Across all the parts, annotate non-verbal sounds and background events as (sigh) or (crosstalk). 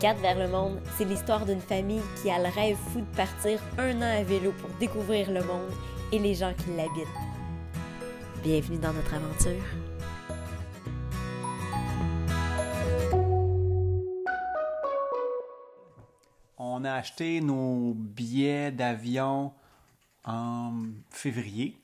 4 vers le monde, c'est l'histoire d'une famille qui a le rêve fou de partir un an à vélo pour découvrir le monde et les gens qui l'habitent. Bienvenue dans notre aventure. On a acheté nos billets d'avion en février.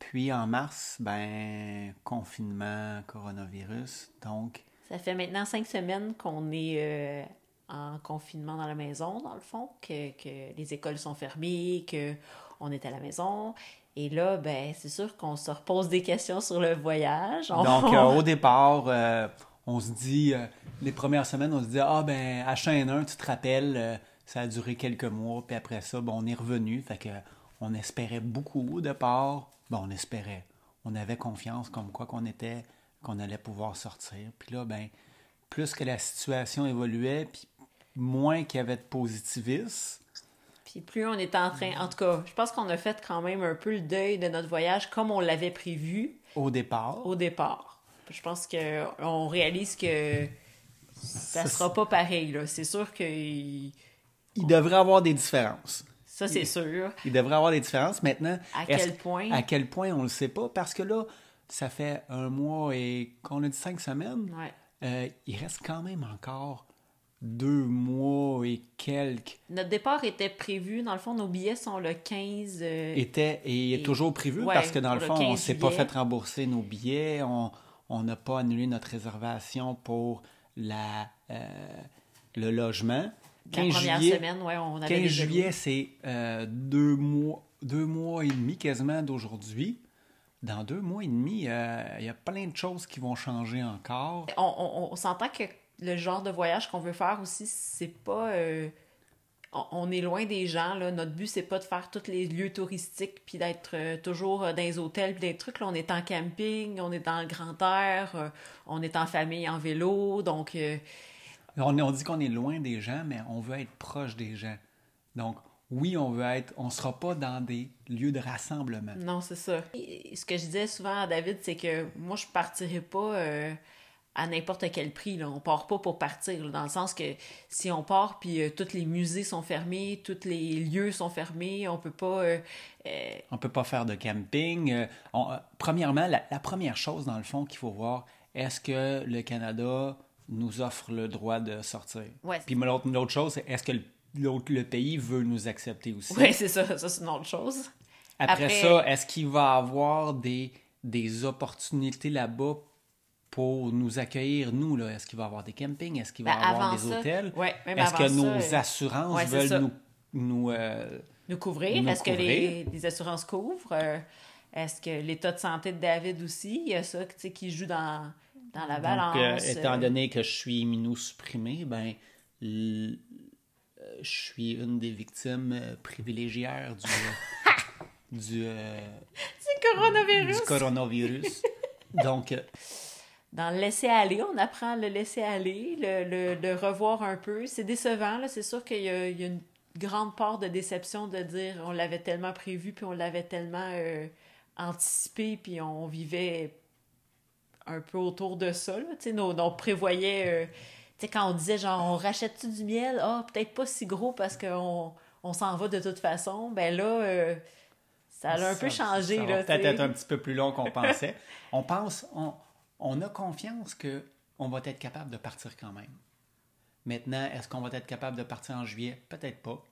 Puis en mars, ben, confinement, coronavirus. Donc, Ça fait maintenant cinq semaines qu'on est euh, en confinement dans la maison, dans le fond, que, que les écoles sont fermées, que on est à la maison. Et là, ben, c'est sûr qu'on se repose des questions sur le voyage. On- donc euh, (laughs) au départ, euh, on se dit, euh, les premières semaines, on se dit, ah ben, à chaîne 1, tu te rappelles, ça a duré quelques mois, puis après ça, ben, on est revenu. Fait que on espérait beaucoup au départ. Bon, on espérait. On avait confiance comme quoi qu'on était, qu'on allait pouvoir sortir. Puis là, ben, plus que la situation évoluait, puis moins qu'il y avait de positivisme, Puis plus on est en train... En tout cas, je pense qu'on a fait quand même un peu le deuil de notre voyage comme on l'avait prévu au départ. au départ. Je pense qu'on réalise que ça Ça, sera pas pareil. là. C'est sûr que... Il devrait avoir des différences. Ça, c'est sûr. Il devrait avoir des différences. Maintenant, À quel point? À quel point, on ne le sait pas. Parce que là, ça fait un mois et qu'on a dit cinq semaines. Ouais. euh, il reste quand même encore deux mois et quelques. Notre départ était prévu. Dans le fond, nos billets sont le 15... euh, Était et est Et- toujours prévu ouais, parce que dans le fond, le on ne 15 s'est pas juillet. fait rembourser nos billets. On n'a pas annulé notre réservation pour la, euh, le logement. la première semaine, ouais, on avait 15 déjà loué. juillet, c'est euh, deux, mois, deux mois et demi quasiment d'aujourd'hui. Dans deux mois et demi, euh, il y a plein de choses qui vont changer encore. On, on- on s'entend que le genre de voyage qu'on veut faire aussi, c'est pas. euh, on, on est loin des gens. Là. Notre but, c'est pas de faire tous les lieux touristiques puis d'être euh, toujours dans les hôtels puis des trucs. Là, on est en camping, on est dans le grand air, on est en famille en vélo. Donc, On, on dit qu'on est loin des gens, mais on veut être proche des gens. Donc, oui, on veut être, on sera pas dans des lieux de rassemblement. non, c'est ça. Et ce que je disais souvent à David, c'est que moi, je partirais pas. euh, à n'importe quel prix. Là. On part pas pour partir, là, dans le sens que si on part puis euh, tous les musées sont fermés, tous les lieux sont fermés, on peut pas... euh, euh, On peut pas faire de camping. On- premièrement, la, la première chose, dans le fond, qu'il faut voir, est-ce que le Canada nous offre le droit de sortir? Ouais. Puis l'autre chose, c'est est-ce que le, l'autre- le pays veut nous accepter aussi? ouais, c'est ça, ça c'est une autre chose. Après, Après- ça, est-ce qu'il va avoir des, des opportunités là-bas pour nous accueillir, nous? Là? Est-ce qu'il va y avoir des campings? Est-ce qu'il va y Ben, avoir des ça, hôtels? ouais, même Est-ce que nos euh, assurances ouais, c'est ça. veulent nous... nous euh, Nous couvrir, est-ce que les, les assurances couvrent? Euh, est-ce que l'état de santé de David aussi? Il y a ça qui joue dans, dans la Donc, balance. euh, étant donné que je suis immunosupprimé, ben, je suis une des victimes euh, privilégiées du, (laughs) du, euh, coronavirus! du coronavirus. Donc, euh, Dans le laisser-aller, on apprend à le laisser aller, le, le, le revoir un peu. C'est décevant, là. C'est sûr qu'il y a, il y a une grande part de déception de dire on l'avait tellement prévu, puis on l'avait tellement euh, anticipé, puis on vivait un peu autour de ça, là. Tu sais, nos- on prévoyait... euh, sais, quand on disait, genre, on rachète-tu du miel? Ah, peut-être pas si gros parce qu'on on s'en va de toute façon. Ben là, euh, ça a un peu changé, ça là. va peut-être être un petit peu plus long qu'on (laughs) pensait. on pense, on, on a confiance que on va être capable de partir quand même. Maintenant, est-ce qu'on va être capable de partir en juillet? Peut-être pas.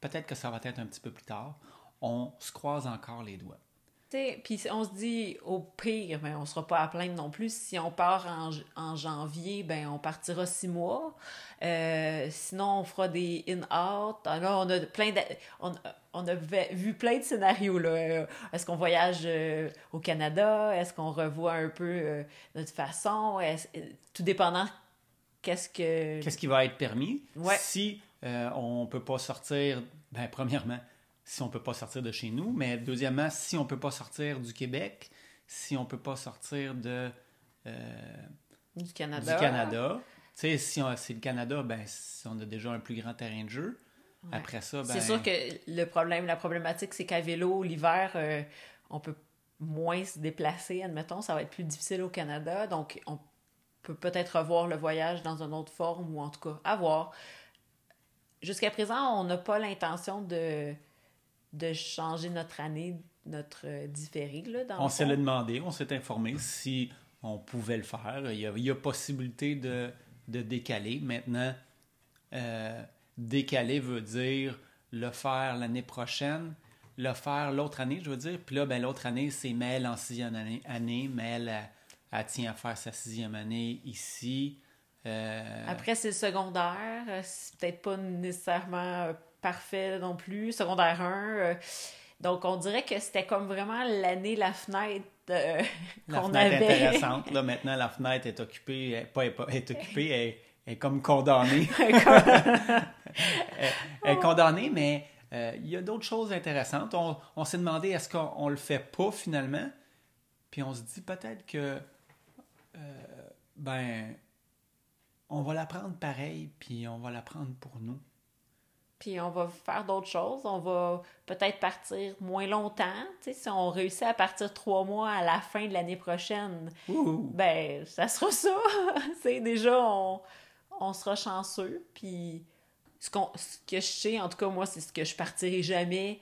Peut-être que ça va être un petit peu plus tard. On se croise encore les doigts. Puis on se dit, au pire, ben, on sera pas à plaindre non plus. Si on part en, en janvier, ben, on partira six mois. Euh, sinon, on fera des in-out. Ah, Là, on a plein de, on, on a vu plein de scénarios. là. Euh, Est-ce qu'on voyage euh, au Canada? Est-ce qu'on revoit un peu euh, notre façon? Est-ce- tout dépendant qu'est-ce que... Qu'est-ce qui va être permis? Ouais. Si on ne peut pas sortir, ben, premièrement, si on ne peut pas sortir de chez nous, mais deuxièmement, si on ne peut pas sortir du Québec, si on ne peut pas sortir de, euh, du Canada. du Canada, tu sais, si c'est le Canada, ben, si on a déjà un plus grand terrain de jeu. Après ça, ben, C'est sûr que le problème, la problématique, c'est qu'à vélo, l'hiver, euh, on peut moins se déplacer, admettons, ça va être plus difficile au Canada, donc on peut peut-être revoir le voyage dans une autre forme ou en tout cas à voir. Jusqu'à présent, on n'a pas l'intention de, de changer notre année, notre euh, différé. Là, dans On s'est demandé, on s'est informé si on pouvait le faire. Il y a, il y a possibilité de, de décaler. Maintenant, euh, décaler veut dire le faire l'année prochaine, le faire l'autre année, je veux dire. Puis là, ben, l'autre année, c'est Mel en sixième année. année. Mel, elle, elle tient à faire sa sixième année ici. Euh, Après, c'est secondaire. C'est peut-être pas nécessairement parfait non plus. Secondaire 1. euh, donc, on dirait que c'était comme vraiment l'année, la fenêtre euh, La qu'on fenêtre avait. intéressante. Là, maintenant, la fenêtre est occupée. Elle, pas, est occupée, elle, elle est comme condamnée. (laughs) (laughs) elle, elle est condamnée, mais euh, il y a d'autres choses intéressantes. On, on s'est demandé est-ce qu'on on le fait pas finalement? Puis on se dit peut-être que euh, ben on va l'apprendre pareil, puis on va l'apprendre pour nous. Puis on va faire d'autres choses. On va peut-être partir moins longtemps. Tu sais, si on réussit à partir trois mois à la fin de l'année prochaine, Ouh! ben, ça sera ça. (laughs) déjà, on, on sera chanceux. Puis ce, ce que je sais, en tout cas, moi, c'est ce que je partirai jamais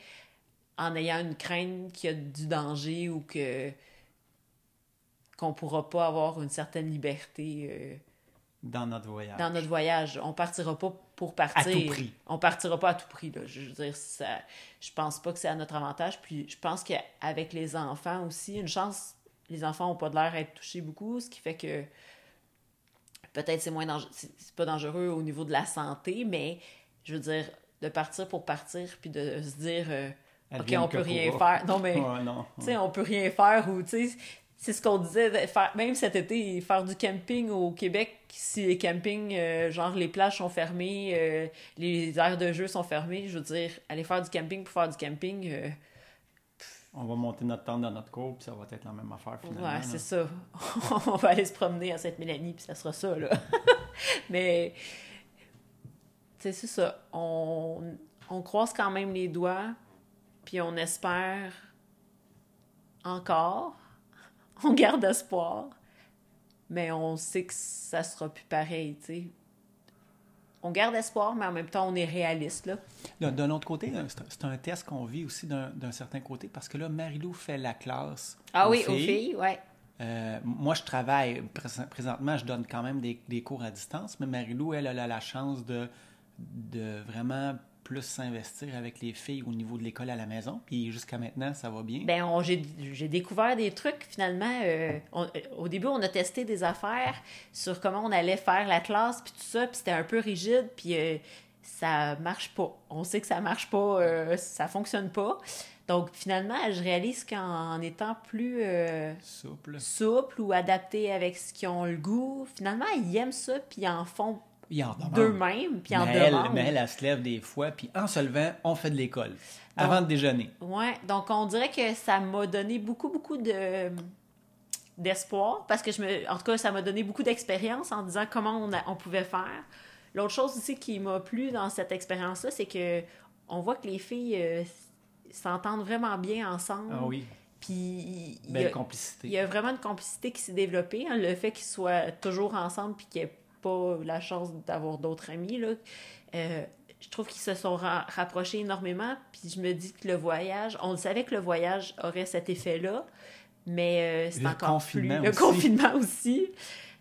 en ayant une crainte qu'il y a du danger ou que qu'on pourra pas avoir une certaine liberté. euh, Dans notre voyage. dans notre voyage. On partira pas pour partir. À tout prix. On partira pas à tout prix. Là. Je veux dire, ça, je pense pas que c'est à notre avantage. Puis je pense qu'avec les enfants aussi, une chance, les enfants ont pas de l'air à être touchés beaucoup, ce qui fait que peut-être c'est moins dangereux. C'est pas dangereux au niveau de la santé, mais je veux dire, de partir pour partir, puis de se dire, euh, OK, on peut rien faire. Non, mais. (laughs) Ouais. Tu sais, on peut rien faire ou, tu sais, c'est ce qu'on disait, faire, même cet été, faire du camping au Québec, si les campings, euh, genre les plages sont fermées, euh, les aires de jeu sont fermées, je veux dire, aller faire du camping pour faire du camping, euh, On va monter notre tente dans notre cour, puis ça va être la même affaire finalement. ouais, c'est ça. (laughs) on va aller se promener à Sainte-Mélanie, puis ça sera ça, là. (laughs) Mais, tu sais, c'est ça. On, on croise quand même les doigts, puis on espère encore. On garde espoir, mais on sait que ça sera plus pareil, tu sais. On garde espoir, mais en même temps, on est réaliste, là. D'un d'un autre côté, c'est un- test qu'on vit aussi d'un d'un certain côté parce que là, Marilou fait la classe. Ah aux oui, filles. aux filles, ouais. Euh, moi, je travaille. prés- Présentement, je donne quand même des, des cours à distance, mais Marilou, elle, elle a la chance de, de vraiment plus s'investir avec les filles au niveau de l'école à la maison. Puis jusqu'à maintenant, ça va bien? On- j'ai j'ai découvert des trucs finalement. euh, on- euh, au début, on a testé des affaires sur comment on allait faire la classe, puis tout ça, puis c'était un peu rigide, puis euh, ça marche pas. On sait que ça marche pas, euh, ça fonctionne pas. Donc finalement, je réalise qu'en étant plus Souple. souple ou adapté avec ce qu'ils ont le goût, finalement, ils aiment ça, puis ils en font. D'eux-mêmes, puis en mais elle, mais elle, elle se lève des fois, puis en se levant, on fait de l'école. Avant de déjeuner. Ouais, donc on dirait que ça m'a donné beaucoup, beaucoup de d'espoir parce que je me en tout cas ça m'a donné beaucoup d'expérience en disant comment on, a- on pouvait faire l'autre chose aussi qui m'a plu dans cette expérience là c'est que on voit que les filles euh, s'entendent vraiment bien ensemble Ah oui, puis il y, a, complicité. il y a vraiment une complicité qui s'est développée hein, le fait qu'ils soient toujours ensemble puis qu'ils n'aient pas la chance d'avoir d'autres amis là euh, je trouve qu'ils se sont ra- rapprochés énormément, puis je me dis que le voyage, on le savait que le voyage aurait cet effet-là, mais euh, c'est encore confinement plus... Le confinement aussi.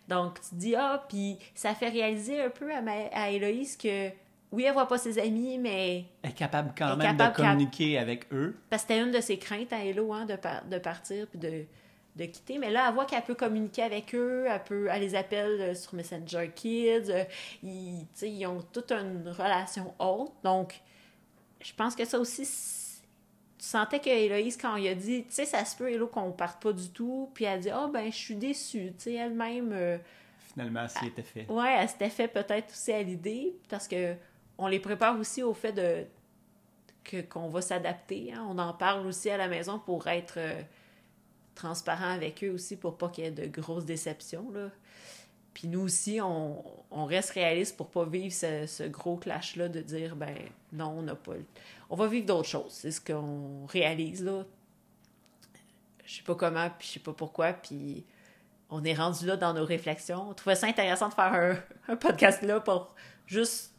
Donc, tu te dis, ah, puis ça fait réaliser un peu à, ma- à Héloïse que, oui, elle voit pas ses amis, mais... Elle est capable quand est même capable de communiquer avec eux. Parce que c'était une de ses craintes à Hello, hein, de, par- de partir puis de, de quitter. Mais là, elle voit qu'elle peut communiquer avec eux, elle, peut, elle les appelle euh, sur Messenger Kids. euh, ils, ils ont toute une relation haute. Donc, je pense que ça aussi, tu sentais que Héloïse, quand il a dit, tu sais, ça se peut, Hello, qu'on parte pas du tout, puis elle dit, ah, ben, je suis déçue. Tu sais, elle-même, euh, Finalement, s'il était fait. ouais, elle s'était fait peut-être aussi à l'idée, parce que on les prépare aussi au fait de que qu'on va s'adapter. hein. On en parle aussi à la maison pour être euh, transparent avec eux aussi, pour pas qu'il y ait de grosses déceptions. Là. Puis nous aussi, on, on reste réaliste pour pas vivre ce, ce gros clash-là de dire, ben non, on n'a pas... le- On va vivre d'autres choses. C'est ce qu'on réalise, là. Je sais pas comment, puis je sais pas pourquoi, puis on est rendu là dans nos réflexions. On trouvait ça intéressant de faire un, (laughs) un podcast là pour juste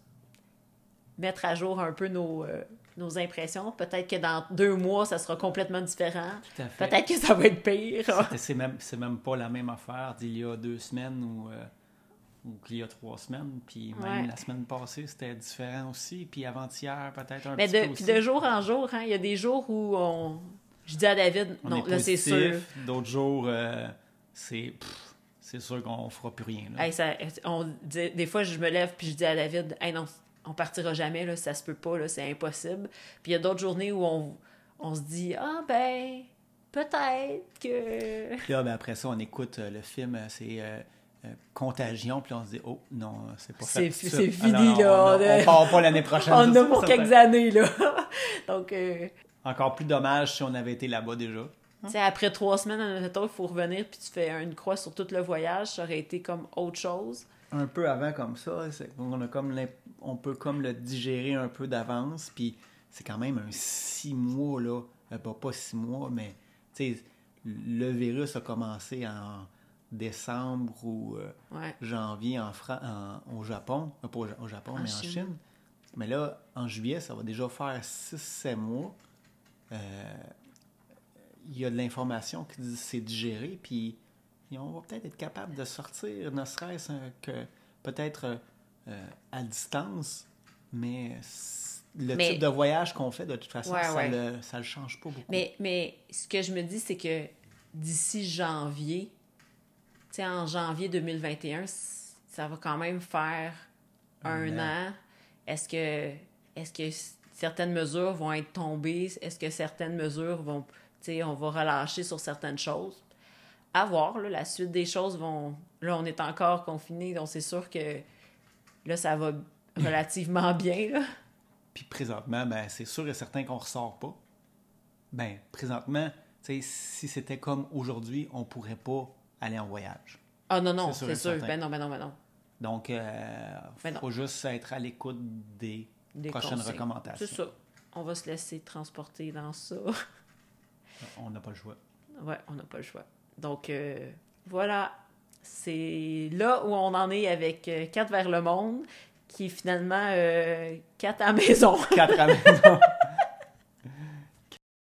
mettre à jour un peu nos, euh, nos impressions. Peut-être que dans deux mois, ça sera complètement différent. Peut-être que ça va être pire. C'est même, même pas la même affaire d'il y a deux semaines ou, euh, ou qu'il y a trois semaines. Puis même Ouais. la semaine passée, c'était différent aussi. Puis avant-hier, peut-être un Mais petit de, peu puis aussi. de jour en jour, hein, il y a des jours où on... je dis à David, On non, est là c'est sûr. D'autres jours, euh, c'est c'est sûr qu'on fera plus rien. là. Hey, ça, on dit- des fois, je me lève puis je dis à David, hey, non, on partira jamais, là, ça se peut pas, là, c'est impossible. Puis il y a d'autres journées où on, on se dit, ah ben, peut-être que. Puis là, ben, après ça, on écoute euh, le film, euh, c'est euh, euh, Contagion, puis on se dit, oh non, c'est pas fait. c'est fini, Ah, non, non, là. On, on, on part pas l'année prochaine. (laughs) On a pour ça quelques années, là. (laughs) Donc, Encore plus dommage si on avait été là-bas déjà. tu sais, après trois semaines, admettons, il faut revenir puis tu fais une croix sur tout le voyage, ça aurait été comme autre chose. Un peu avant comme ça, c'est- on, a comme on peut comme le digérer un peu d'avance, puis c'est quand même un six mois, là, Euh, pas, pas six mois, mais tu sais, le virus a commencé en décembre ou euh, Ouais. janvier en Fran- en- au Japon, Euh, pas au, Ja- au Japon, En mais en Chine. Mais là, en juillet, ça va déjà faire 6-7 mois. Euh, Il y a de l'information qui dit c'est digéré, puis et on va peut-être être capable de sortir, ne serait-ce que peut-être euh, à distance, mais le Mais- type de voyage qu'on fait, de toute façon, Ouais, ça ouais. le ça le change pas beaucoup. Mais, mais ce que je me dis, c'est que d'ici janvier, tu sais, en janvier 2021, c- ça va quand même faire un, an. Est-ce que, est-ce que certaines mesures vont être tombées? Est-ce que certaines mesures vont, tu sais, on va relâcher sur certaines choses? À voir, là, la suite des choses vont... Là, on est encore confiné, donc c'est sûr que là, ça va (clears throat) relativement bien, là. Puis présentement, ben, c'est sûr et certain qu'on ressort pas. Ben, présentement, si c'était comme aujourd'hui, on pourrait pas aller en voyage. Ah non, non, C'est sûr. Ben non, ben non, ben non. Donc, il Ben non. faut juste être à l'écoute des, Des prochaines recommandations. C'est ça. On va se laisser transporter dans ça. On n'a pas le choix. ouais, on n'a pas le choix. Donc, euh, voilà. C'est là où on en est avec euh, 4 vers le monde, qui est finalement euh, 4 à la maison. Quatre à la maison.